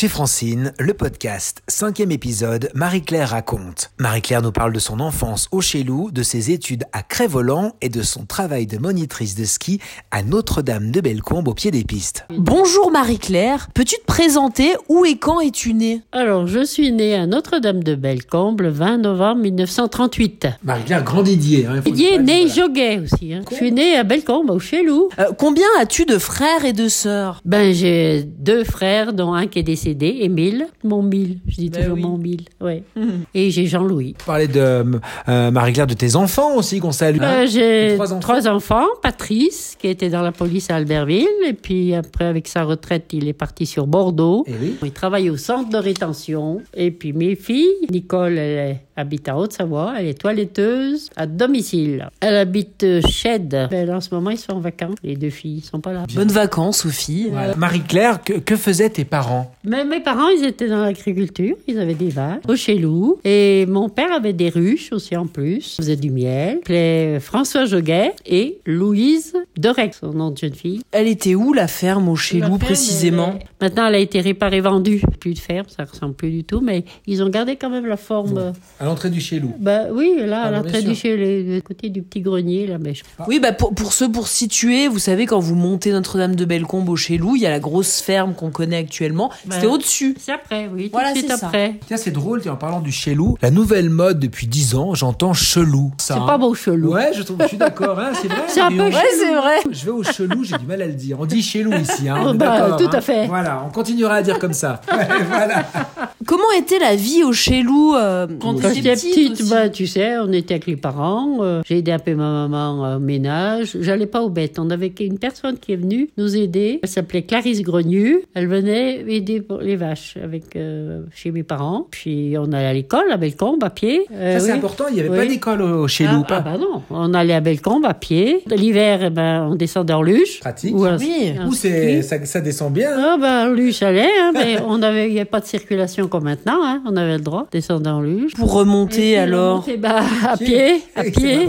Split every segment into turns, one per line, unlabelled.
Chez Francine, le podcast, cinquième épisode, Marie-Claire raconte. Marie-Claire nous parle de son enfance au Chélou, de ses études à Crèvolant et de son travail de monitrice de ski à Notre-Dame de Bellecombe au pied des pistes.
Bonjour Marie-Claire, peux-tu te présenter où et quand es-tu née?
Alors, je suis née à Notre-Dame de Bellecombe le 20 novembre 1938.
Marie-Claire, grand Didier. Hein,
Didier est
voilà.
Joguet aussi. hein. Je suis née à Bellecombe, au Chélou.
Euh, Combien as-tu de frères et de sœurs?
Ben, j'ai deux frères, dont un qui est décédé, Émile. Mon mille, je dis
Ben
toujours
oui.
mon mille, ouais. Et j'ai Jean-Louis.
Parler de euh, Marie-Claire, de tes enfants aussi qu'on salue.
Euh, j'ai
Trois enfants.
trois enfants. Patrice, qui était dans la police à Albertville. Et puis après, avec sa retraite, il est parti sur Bordeaux.
Eh oui.
Il travaille au centre de rétention. Et puis mes filles, Nicole, elle est- habite à Haute-Savoie. Elle est toiletteuse à domicile. Elle habite euh, Shed. Ben, en ce moment, ils sont en vacances. Les deux filles, ils sont pas là.
Bonnes vacances Sophie.
Voilà. Marie-Claire, que, que faisaient tes parents?
Mais mes parents, ils étaient dans l'agriculture. Ils avaient des vaches au Chélou. Et mon père avait des ruches aussi en plus. Il faisait du miel. Il François Joguet et Louise Dorec, son nom de jeune fille.
Elle était où la ferme au Chélou précisément?
elle Maintenant, elle a été réparée, vendue. Plus de ferme, ça ressemble plus du tout, mais ils ont gardé quand même la forme. euh,
l'entrée du Chélou.
Bah oui, là,
Ah,
à
bah,
l'entrée du chez le côté du petit grenier, là, mais je
Oui, bah pour, pour ceux pour situer, vous savez quand vous montez Notre-Dame de Bellecombe au Chélou, il y a la grosse ferme qu'on connaît actuellement. C'était
Ouais.
au-dessus.
C'est après, oui, tout
Voilà, c'est ça.
après.
Tiens, c'est drôle, tiens, en parlant du Chélou, la nouvelle mode depuis 10 ans, j'entends chelou.
C'est
hein.
pas beau chelou.
Ouais, je, trouve, je suis d'accord, hein, c'est vrai.
C'est un peu
on-
chelou.
c'est vrai.
Je vais au chelou, j'ai du mal à le dire. On dit chelou ici, hein.
bah,
d'accord,
tout
hein.
à fait.
Voilà, on continuera à dire comme ça. Ouais, voilà.
Comment était la vie au Chélou euh, quand tu
j'étais
étais
petite, bah, tu sais, on était avec les parents. euh, J'ai aidé un peu ma maman euh, au ménage. J'allais pas aux bêtes. On avait une personne qui est venue nous aider. Elle s'appelait Clarisse Grenu. Elle venait aider pour les vaches avec euh, chez mes parents. Puis on allait à l'école à Bellecombe à pied. Euh,
Ça, c'est
oui.
important, il n'y avait
Oui.
pas d'école au, Chélou,
Ah,
pas
ah bah non, on allait à Bellecombe à pied. L'hiver, eh ben, on descendait en luge.
pratique.
Ou un-
Oui.
un
Ou c'est, ça, ça descend bien.
Ah ben, en luge, allait, hein, mais on avait, il n'y avait pas de circulation comme maintenant, hein, on avait le droit de descendre en luge.
Pour remonter alors
remonter, bah, à
Pied.
à pied.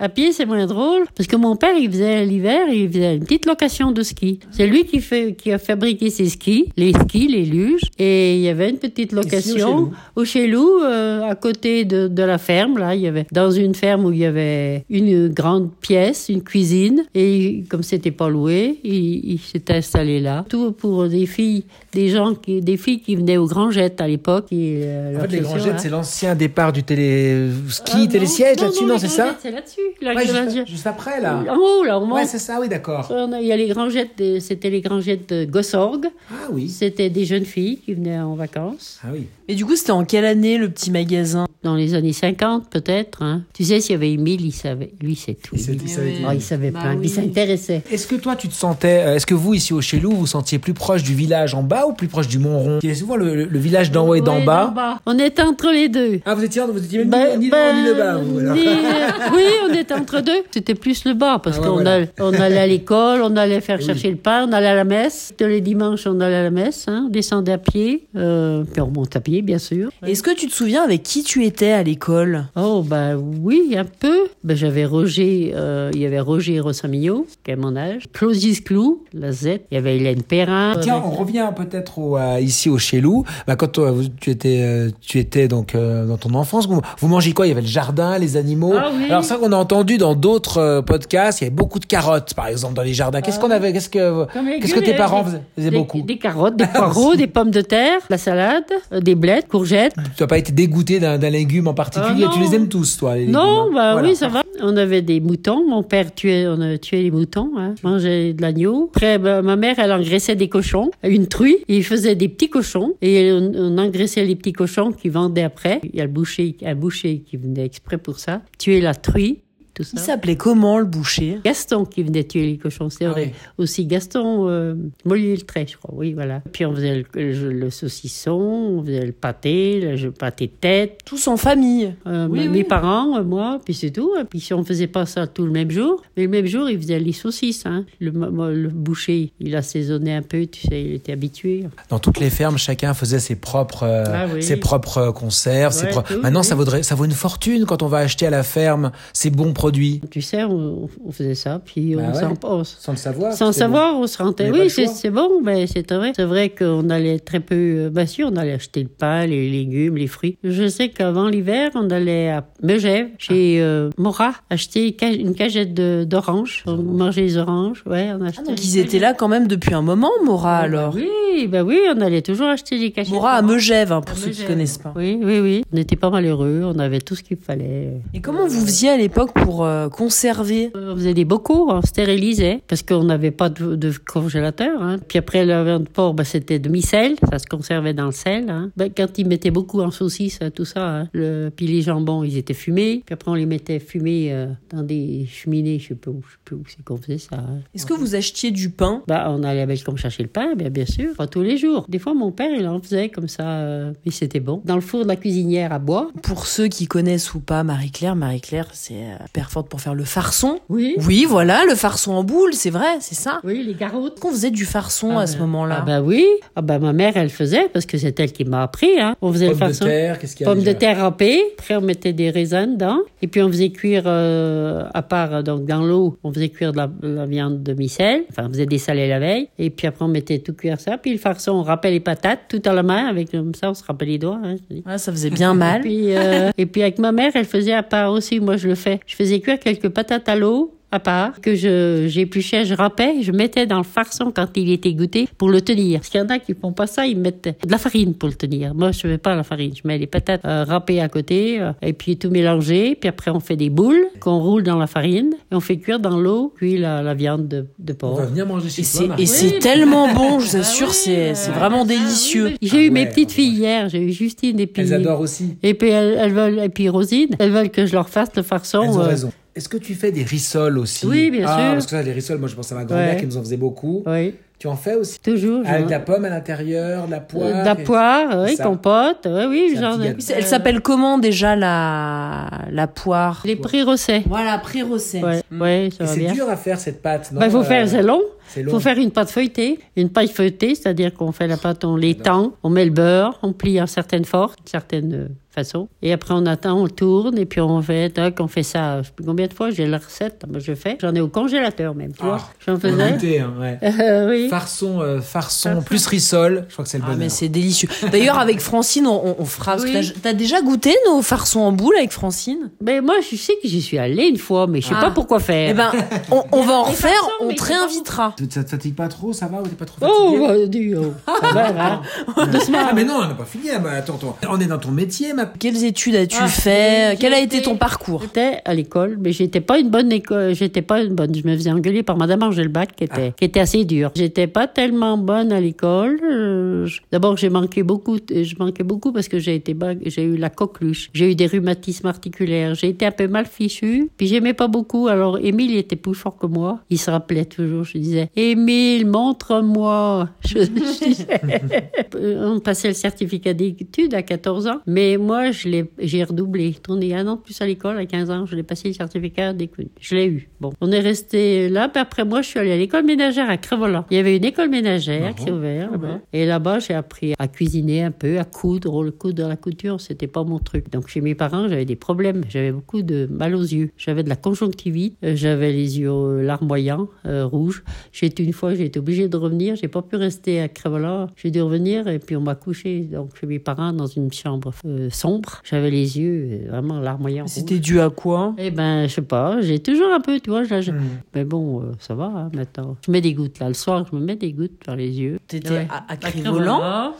À pied, c'est moins drôle. Parce que mon père, il faisait l'hiver, il faisait une petite location de ski. C'est lui qui, fait, qui a fabriqué ses skis, les skis, les luges. Et il y avait une petite location au Chélou, euh, à côté de, de la ferme. Là, il y avait, dans une ferme où il y avait une grande pièce, une cuisine. Et comme c'était pas loué, il, il s'était installé là. Tout pour des filles, des gens qui, des filles qui venaient au Grand Jet à l'époque. euh,
En fait, les jets,
hein.
c'est l'ancien départ du télé ski,
Ah, non.
télésiège là-dessus,
non,
c'est ça
C'est là-dessus. La
Ouais,
grande
juste, après, là.
En haut, là, on monte.
Ouais, c'est ça, oui, d'accord.
Il y a les grands jets, c'était les grands jets de Gossorg.
Ah oui.
C'était des jeunes filles qui venaient en vacances.
Ah oui.
Et du coup, c'était en quelle année le petit magasin?
Dans les années 50, peut-être. hein. Tu sais, s'il y avait Émile, il savait. Lui, c'est tout.
Il il savait
Oh, il savait
Bah
plein.
oui.
Il s'intéressait.
Est-ce que toi, tu te sentais, euh, est-ce que vous, ici au Chélou, vous sentiez plus proche du village en bas ou plus proche du Mont-Rond Qui est souvent le, le village d'en haut et d'en bas.
On était entre les deux.
Ah, vous étiez, vous étiez ni,
Ben-
ni le haut ni le
ben,
bas, vous, alors.
ni- oui, on était entre deux. C'était plus le bas parce
Ah
qu'on
voilà.
allait- on allait à l'école, on allait faire
Oui.
chercher le pain, on allait à la messe. Tous les dimanches, on allait à la messe, hein, on descendait à pied, euh, puis on remonte à pied, bien sûr.
Est-ce que tu te souviens avec qui tu étais à l'école?
Oh, ben oui, un peu. Ben, j'avais Roger, euh, il y avait Roger Rossamillot, qui a mon âge, Clovis Clou, la Z, il y avait Hélène Perrin.
Tiens, on revient peut-être euh, ici au Chélou. Bah, quand tu étais, euh, tu étais donc euh, dans ton enfance, vous, vous mangez quoi? Il y avait le jardin, les animaux.
Ah oui.
Alors ça, qu'on a entendu dans d'autres euh, podcasts, il y avait beaucoup de carottes, par exemple, dans les jardins. Qu'est-ce qu'on avait Qu'est-ce que qu'est-ce que tes parents faisaient, faisaient
des,
beaucoup
Des carottes, des poireaux, des pommes de terre, la salade, euh, des blettes, courgettes.
Tu n'as pas été dégoûté d'un légume en particulier
Ah,
Tu les aimes tous, toi les légumes,
Non,
hein
bah
Voilà.
oui, ça va. On avait des moutons. Mon père tuait, on a tué les moutons, hein. mangeait de l'agneau. Après, bah, ma mère, elle engraissait des cochons, une truie. Et il faisait des petits cochons. Et on, on engraissait les petits cochons qui vendaient après. Il y a le boucher, un boucher qui venait exprès pour ça. Tuer la truie, tout ça.
Il s'appelait comment le boucher?
Gaston qui venait tuer les cochons, c'est
Ah
vrai. Aussi Gaston euh, Mollier-le-Trait, je crois, oui, voilà. Puis on faisait le, le- le saucisson, on faisait le pâté, le, le pâté de tête.
Tous en famille.
Euh,
Oui,
mes
oui.
parents, euh, moi, puis c'est tout. Puis si on faisait pas ça tout le même jour, mais le même jour, ils faisaient les saucisses. Hein. Le, le boucher, il assaisonnait un peu, tu sais, il était habitué.
Dans toutes les fermes, chacun faisait ses propres, euh,
Ah oui.
ses propres conserves. ses
Ouais,
pro-
tout,
Maintenant,
oui.
ça vaudrait, ça vaut une fortune quand on va acheter à la ferme ces bons produits produit
Tu sais, on, on faisait ça, puis
Bah
on
ouais.
s'en on s-
Sans le savoir
Sans savoir, on se
pas
Oui, c'est bon, mais c'est vrai. C'est vrai qu'on allait très peu. euh, Bah si, on allait acheter le pain, les légumes, les fruits. Je sais qu'avant l'hiver, on allait à Megève, chez euh, Mora, acheter une cagette d'oranges. On mangeait les oranges, ouais, on achetait.
Ah, donc ils étaient là quand même depuis un moment, Mora,
Ah,
alors.
bah Oui, bah oui, on allait toujours acheter des cachettes.
Mora à. Megève, hein, pour
À
ceux qui
Megève.
connaissent pas.
Oui, oui, oui. On n'était pas malheureux, on avait tout ce qu'il fallait.
Et comment vous faisiez à l'époque pour euh, conserver
On faisait des bocaux, on stérilisait, parce qu'on n'avait pas de, de congélateur. Hein. Puis après, la viande de porc, ben, c'était demi-sel, ça se conservait dans le sel. Hein. Ben, quand ils mettaient beaucoup en saucisse, tout ça, hein, le, puis les jambons, ils étaient fumés. Puis après, on les mettait fumés euh, dans des cheminées, je sais pas où, je sais plus où c'est qu'on faisait ça.
Est-ce que vous achetiez du pain?
Bah, on allait à Bellecombe chercher le pain, bien, bien sûr, pas tous les jours. Des fois, mon père, il en faisait comme ça, euh, mais c'était bon. Dans le four de la cuisinière à bois.
Pour ceux qui connaissent ou pas Marie-Claire, Marie-Claire, c'est euh, forte pour faire le farçon.
Oui.
Oui, voilà, le farçon en boule, c'est vrai, c'est ça.
Oui, les carottes.
Qu'on faisait du farçon
Ah
à ce
ben-
moment-là?
Ah bah oui. Ah bah ma mère, elle faisait, parce que c'est elle qui m'a appris. Hein. On faisait le
Pommes de
farçon.
terre, qu'est-ce qu'il y a
Pommes de terre râpées. Après, on mettait des raisins dedans. Et puis, on faisait cuire, euh, à part, euh, donc, dans l'eau, on faisait cuire de la, de la viande demi-sel. Enfin, on faisait dessaler la veille. Et puis, après, on mettait tout cuire ça. Puis, le farçon, on râpait les patates tout à la main. Avec, comme ça, on se râpait les doigts. Hein.
Ah, ça faisait bien
Et
mal.
puis, euh, et puis, avec ma mère, elle faisait à part aussi. Moi, je le fais. Je faisais cuire quelques patates à l'eau. À part, que je, j'épluchais, je râpais, je mettais dans le farçon quand il était goûté pour le tenir. Parce qu'il y en a qui font pas ça, ils mettent de la farine pour le tenir. Moi, je fais pas la farine. Je mets les patates euh, râpées à côté, euh, et puis tout mélanger. Puis après, on fait des boules qu'on roule dans la farine et on fait cuire dans l'eau, puis la, la viande de, de
On
porc.
va venir manger chez
Et
toi,
et c'est tellement bon, je vous
Ah
assure,
oui,
c'est, c'est vraiment
ah
délicieux.
oui, J'ai eu
Ah
mes petites
ah
filles hier. J'ai eu Justine et puis.
Elles adorent aussi.
Et puis elles, elles veulent, et puis Rosine, elles veulent que je leur fasse le farçon.
Elles ont
euh,
raison. Est-ce que tu fais des rissoles aussi
Oui, bien
ah,
sûr.
parce que ça, les rissoles, moi je pense à ma grand-mère
Ouais.
qui nous en faisait beaucoup.
Oui,
Tu en fais aussi
toujours.
Avec de la pomme à l'intérieur, de la poire.
Euh, de la
et-
poire, oui,
ça.
compote, oui, oui,
C'est un
genre.
Elle s'appelle comment déjà la, la poire?
Les prix rossets.
Voilà, pré-rosset.
Ouais, ouais, ça
Et
va
c'est dur à faire cette pâte, non
Bah, il faut
Euh,
faire, c'est long. Il faut faire une pâte feuilletée. Une pâte feuilletée, c'est-à-dire qu'on fait la pâte, on l'étend, on met le beurre, on plie en certaines formes, une certaine euh, façon. Et après, on attend, on tourne, et puis on fait, tac, on fait ça, je sais plus combien de fois, j'ai la recette, moi je fais. J'en ai au congélateur même, tu
Ah,
vois. J'en
On a
faisais.
goûté, hein, ouais.
Euh, oui.
Farçon, euh, farçon,
Farçon.
plus rissole, je crois que c'est le
Ah,
bonheur.
mais c'est délicieux. D'ailleurs, avec Francine, on, on- on fera.
Oui.
T'as, déjà goûté nos farçons en boule avec Francine?
Mais moi, je sais que j'y suis allée une fois, mais je sais
Ah.
pas pourquoi faire.
Eh ben, on, on va en refaire, on te réinvitera.
Ça te fatigue pas trop, ça va ou t'es pas trop fatigué
Oh, bah, dis, oh. Ça va, hein. Doucement.
Ah mais non, on n'a pas fini. ah, bah, attends, attends. On est dans ton métier, ma.
Quelles études as-tu
Ah,
fait? Quel a été ton parcours?
J'étais à l'école, mais j'étais pas une bonne école. J'étais pas une bonne. Je me faisais engueuler par Madame Angelbach, qui était, qui était assez dure. J'étais pas tellement bonne à l'école. Euh, D'abord, j'ai manqué beaucoup. Je manquais beaucoup parce que j'ai été, j'ai eu la coqueluche. J'ai eu des rhumatismes articulaires. J'ai été un peu mal fichue. Puis j'aimais pas beaucoup. Alors, Émile, il était plus fort que moi. Il se rappelait toujours. Je disais, Émile, montre-moi. Je. On passait le certificat d'études à 14 ans. Mais moi, je l'ai, j'ai redoublé. Tourné un an de plus à l'école à 15 ans. Je l'ai passé le certificat d'études. Je l'ai eu. Bon. On est resté là. Puis après, moi, je suis allée à l'école ménagère à Crévolant. Il y avait une école ménagère qui est ouverte là-bas. Et là-bas, j'ai appris à cuisiner un peu, à coudre. Le coudre dans la couture, c'était pas mon truc. Donc, chez mes parents, j'avais des problèmes. J'avais beaucoup de mal aux yeux. J'avais de la conjonctivite. Euh, J'avais les yeux euh, larmoyants, euh, rouges. J'ai été une fois, j'ai été obligée de revenir. J'ai pas pu rester à Crévolant. J'ai dû revenir et puis on m'a couché donc chez mes parents dans une chambre euh, sombre. J'avais les yeux euh, vraiment larmoyants.
C'était dû à quoi?
Eh ben, je sais pas. J'ai toujours un peu, tu vois. je-
Hmm.
Mais bon, euh, ça va hein, maintenant. Je mets des gouttes là. Le soir, je me mets des gouttes dans les yeux.
T'étais
Ouais.
à, à.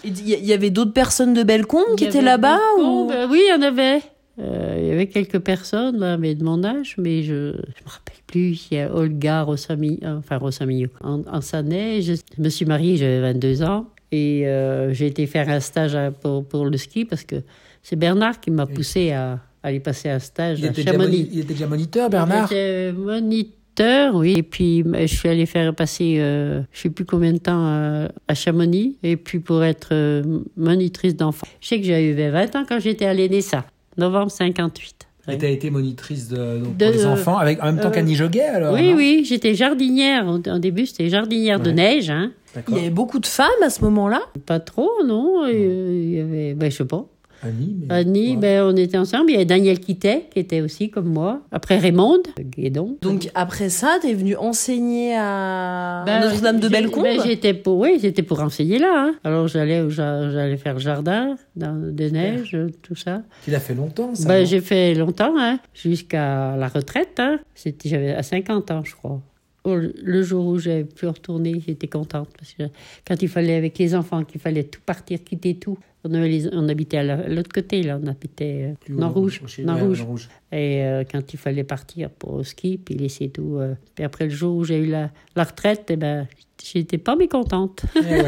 Il y, avait d'autres personnes de Bellecombe qui étaient là-bas ou...
ben oui, il y en avait. Euh, il y avait quelques personnes, là, mais de mon âge, mais je ne me rappelle plus. Il y a Olga Rossami, enfin Rossami, en, en Sanais. Je, je me suis mariée, j'avais 22 ans. Et euh, j'ai été faire un stage à- pour, pour le ski parce que c'est Bernard qui m'a poussé à, aller passer un stage
Il
à Chamonix.
moni- il était déjà moniteur, Bernard?
Il était moniteur, oui. Et puis, euh, je suis allée faire passer, euh, je sais plus combien de temps à, à Chamonix. Et puis, pour être euh, monitrice d'enfants. Je sais que j'avais 20 ans quand j'étais à l'ENESA, novembre 58.
Et t'as été monitrice de, donc,
De-
pour les enfants, avec, en même temps
euh,
qu'Annie Joguet, alors
Oui, oui, j'étais jardinière. Au, au début, c'était jardinière de neige, hein.
Il y avait beaucoup de femmes à ce moment-là?
Pas trop, non. Il y avait, ben, je sais pas.
Annie, mais-
Annie,
Ouais.
ben, on était ensemble. Il y avait Daniel Quittet, qui était aussi comme moi. Après Raymond, Guédon.
Donc après ça, t'es venu enseigner à
Ben,
Notre-Dame de Bellecombe
ben, J'étais pour, oui, j'étais pour enseigner là. hein. Alors j'allais, j'allais faire jardin, dans, de neige, tout ça.
Tu l'as fait longtemps, ça.
Ben, j'ai fait longtemps, hein, jusqu'à la retraite. Hein. C'était, j'avais à 50 ans, je crois. Oh, le- le jour où j'ai pu retourner, j'étais contente. Parce que quand il fallait, avec les enfants, qu'il fallait tout partir, quitter tout. On, avait les- on habitait à la- à l'autre côté, là. On habitait euh, dans
haut,
Rouge.
chez-
Dans
ouais,
Rouge.
dans Rouge.
Et euh, quand il fallait partir pour au ski, puis laisser tout. euh, puis après le jour où j'ai eu la, la retraite, eh ben, j'étais pas mécontente.
Eh ouais,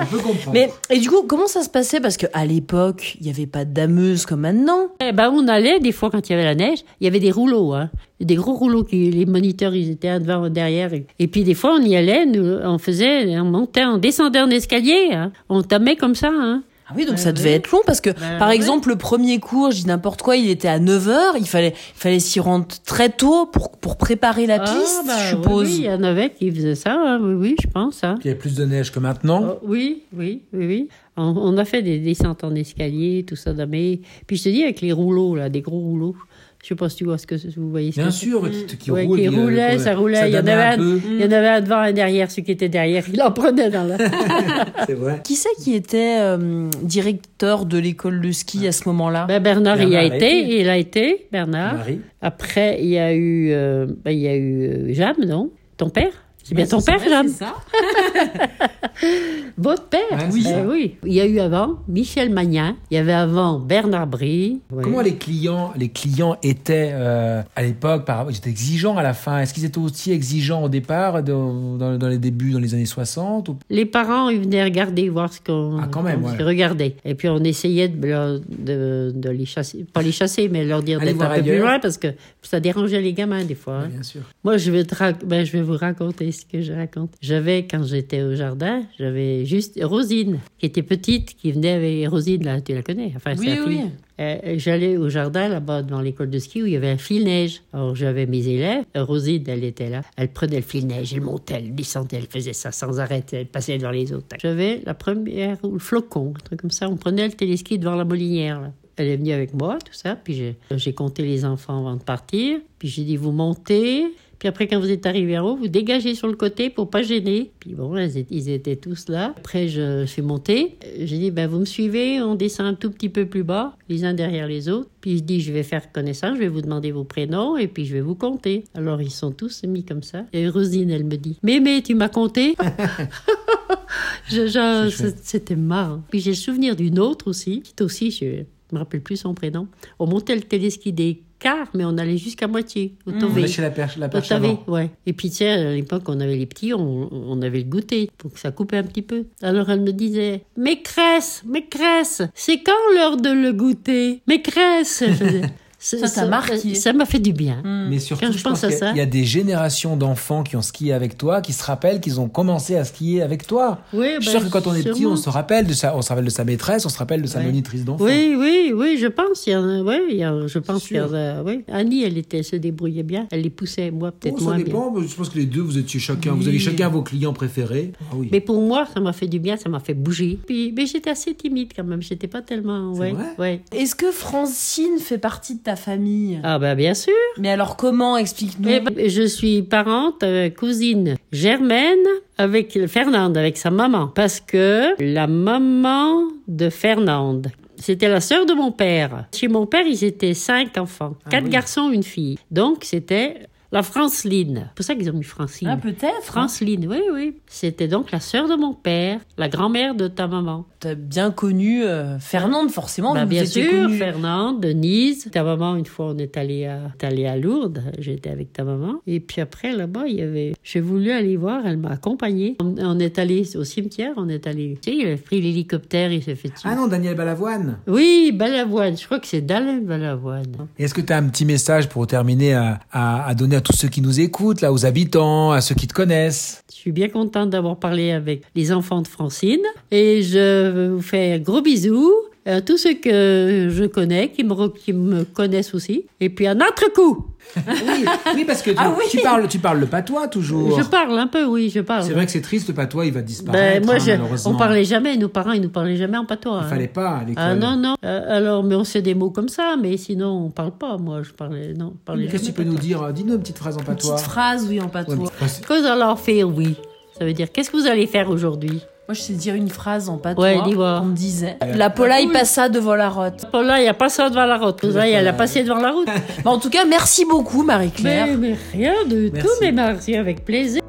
on peut comprendre.
Mais et du coup, comment ça se passait? Parce que à l'époque, il y avait pas de dameuse comme maintenant.
Eh ben, on allait, des fois, quand il y avait la neige, il y avait des rouleaux, hein. Des gros rouleaux qui, les moniteurs, ils étaient un devant, derrière. Et, et puis, des fois, on y allait, nous, on faisait, on montait, on descendait en escalier, hein. On tamait comme ça, hein.
Ah oui, donc ça devait être long parce que,
Ben
par exemple, le premier cours, je dis n'importe quoi, il était à 9h, il fallait, il fallait s'y rendre très tôt pour, pour préparer la piste,
Ah, bah,
je suppose.
Oui, oui, il y en avait qui faisaient ça, hein. oui, oui, je pense, hein.
Il y avait plus de neige que maintenant.
Oh, oui, oui, oui, oui. On, on a fait des descentes en escalier, tout ça, mais Puis je te dis, avec les rouleaux, là, des gros rouleaux. Je sais pas si tu vois ce que vous voyez. ce
Bien
que
sûr, qui, qui
Ouais,
roule,
qui roulait, ça roulait. il y en avait
un
un,
peu.
il y en avait un devant, un derrière. Celui qui était derrière, il en prenait dans la.
C'est vrai.
Qui c'est qui était euh, directeur de l'école de ski à ce moment-là?
Ben, Bernard, il a
Bernard a
été,
été.
il a été, Bernard.
Marie.
Après, il y a eu, euh, ben, il y a eu euh, Jam, non? Ton père? C'est bien ton père, Jam Votre père
Ouais, c'est
oui.
ça.
oui. Il y a eu avant Michel Magnin, il y avait avant Bernard Brie. Oui.
Comment les clients, les clients étaient euh, à l'époque par Ils étaient exigeants à la fin? Est-ce qu'ils étaient aussi exigeants au départ, dans, dans- dans les débuts, dans les années 60 ou-
Les parents, ils venaient regarder, voir ce qu'on
Ah, quand même,
qu'on
ouais.
regardait. Et puis on essayait de, leur- de, de les chasser, pas les chasser, mais leur dire d'être un peu plus loin parce que ça dérangeait les gamins des fois. hein.
Bien sûr.
Moi, je vais, te rac- ben, je vais vous raconter ce que je raconte. J'avais, quand j'étais au jardin, j'avais juste Rosine, qui était petite, qui venait avec Rosine, là, tu la connais. Enfin,
Oui, oui.
fille. Euh, J'allais au jardin là-bas devant l'école de ski où il y avait un fil-neige. Alors j'avais mes élèves. Euh, Rosine, elle était là. Elle prenait le fil-neige, elle montait, elle descendait, elle faisait ça sans arrêt. Elle passait devant les autres. J'avais la première, ou le flocon, un truc comme ça. On prenait le téléski devant la molinière. là. Elle est venue avec moi, tout ça. Puis j'ai compté les enfants avant de partir. Puis j'ai dit, vous montez. Puis après, quand vous êtes arrivé en haut, vous dégagez sur le côté pour pas gêner. Puis bon, ils étaient, ils étaient tous là. Après, je suis montée. Euh, J'ai dit, ben, vous me suivez, on descend un tout petit peu plus bas, les uns derrière les autres. Puis je dis, je vais faire connaissance, je vais vous demander vos prénoms et puis je vais vous compter. Alors, ils sont tous mis comme ça. Et Rosine, elle me dit, Mémé, tu m'as compté. C'était marrant. Puis j'ai le souvenir d'une autre aussi, qui est aussi, je me rappelle plus son prénom. On montait le téléski des mais on allait jusqu'à moitié, au
On
Tové.
lâchait la perche, la perche avant.
ouais. Et puis, tu sais, à l'époque, on avait les petits, on, on avait le goûter pour que ça coupe un petit peu. Alors, elle me disait, maîtresse, maîtresse, c'est quand l'heure de le goûter? Maîtresse
Ça t'a marqué.
Ça m'a fait du bien.
Mais surtout,
Quand
je,
je
pense,
pense à
qu'il y a-
ça.
il y a des générations d'enfants qui ont skié avec toi, qui se rappellent qu'ils ont commencé à skier avec toi.
Oui,
Je suis
ben,
sûr que quand on est petit, on se rappelle de sa, on se rappelle de sa maîtresse, on se rappelle de sa
Ouais.
monitrice d'enfants.
Oui, oui, oui, je pense. Il y en a, ouais, il y a- je pense qu'il y en a, oui. Annie, elle était, elle se débrouillait bien. Elle les poussait, moi, peut-être
Oh, ça
moins bien.
dépend. Je pense que les deux, vous étiez chacun, vous
Oui.
avez chacun vos clients préférés. Ah oui.
Mais pour moi, ça m'a fait du bien, ça m'a fait bouger. Puis, mais j'étais assez timide quand même. J'étais pas tellement, ouais,
vrai?
ouais.
Est-ce que Francine fait partie de ta famille
Ah ben bien sûr.
Mais alors comment Explique-nous.
Eh ben, je suis parente, euh, cousine germaine avec Fernande, avec sa maman. Parce que la maman de Fernande, c'était la sœur de mon père. Chez mon père, ils étaient cinq enfants.
Ah
quatre
oui.
garçons, une fille. Donc, c'était la Franceline. C'est pour ça qu'ils ont mis Francine.
Ah, peut-être.
Franceline, oui, oui. C'était donc la sœur de mon père, la grand-mère de ta maman.
T'as bien connu euh, Fernande, forcément.
Bah, bien sûr. Fernande, Denise. Ta maman, une fois, on est allé à, est allé à Lourdes. J'étais avec ta maman. Et puis après, là-bas, il y avait. J'ai voulu aller voir, elle m'a accompagnée. On, on est allé au cimetière, on est allé. Tu sais, il a pris l'hélicoptère, il s'est fait tuer.
Ah non, Daniel Balavoine.
Oui, Balavoine. Je crois que c'est Dalin Balavoine.
Est-ce que tu as un petit message pour terminer à, à- à donner à tous ceux qui nous écoutent, là, aux habitants, à ceux qui te connaissent
Je suis bien contente d'avoir parlé avec les enfants de Francine. Et je vous fais un gros bisou. Euh, tous ceux que je connais, qui me, re- qui me connaissent aussi. Et puis un autre coup,
Oui, oui, parce que tu,
Ah oui.
tu parles, tu parles le patois toujours.
je parle un peu, oui, je parle.
C'est vrai que c'est triste, le patois, il va disparaître.
Ben, moi,
hein,
je,
malheureusement.
on parlait jamais, nos parents, ils nous parlaient jamais en patois.
Il
hein.
fallait pas à l'école.
Ah non, non. Euh, alors, mais on sait des mots comme ça, mais sinon, on parle pas. Moi, je parlais, non, parlais
Qu'est-ce que tu peux nous dire? Dis-nous une petite phrase en
Une
patois.
petite phrase, oui, en
Ouais,
patois.
une petite phrase.
Qu'est-ce qu'on leur fait, oui Ça veut dire, qu'est-ce que vous allez faire aujourd'hui?
Moi, je sais dire une phrase en patois.
Ouais, dis-moi.
On me disait. La polaille passa devant la rote.
Paul, là, il a pas ça devant la route. Elle a passé devant la route.
En tout cas, merci beaucoup, Marie-Claire.
mais, mais rien de
Merci.
tout, mais merci, avec plaisir.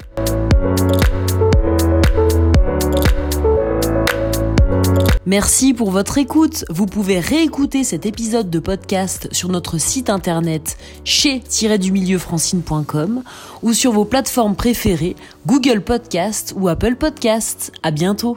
Merci pour votre écoute. Vous pouvez réécouter cet épisode de podcast sur notre site internet chez-du-milieu-francine.com ou sur vos plateformes préférées, Google Podcast ou Apple Podcast. À bientôt.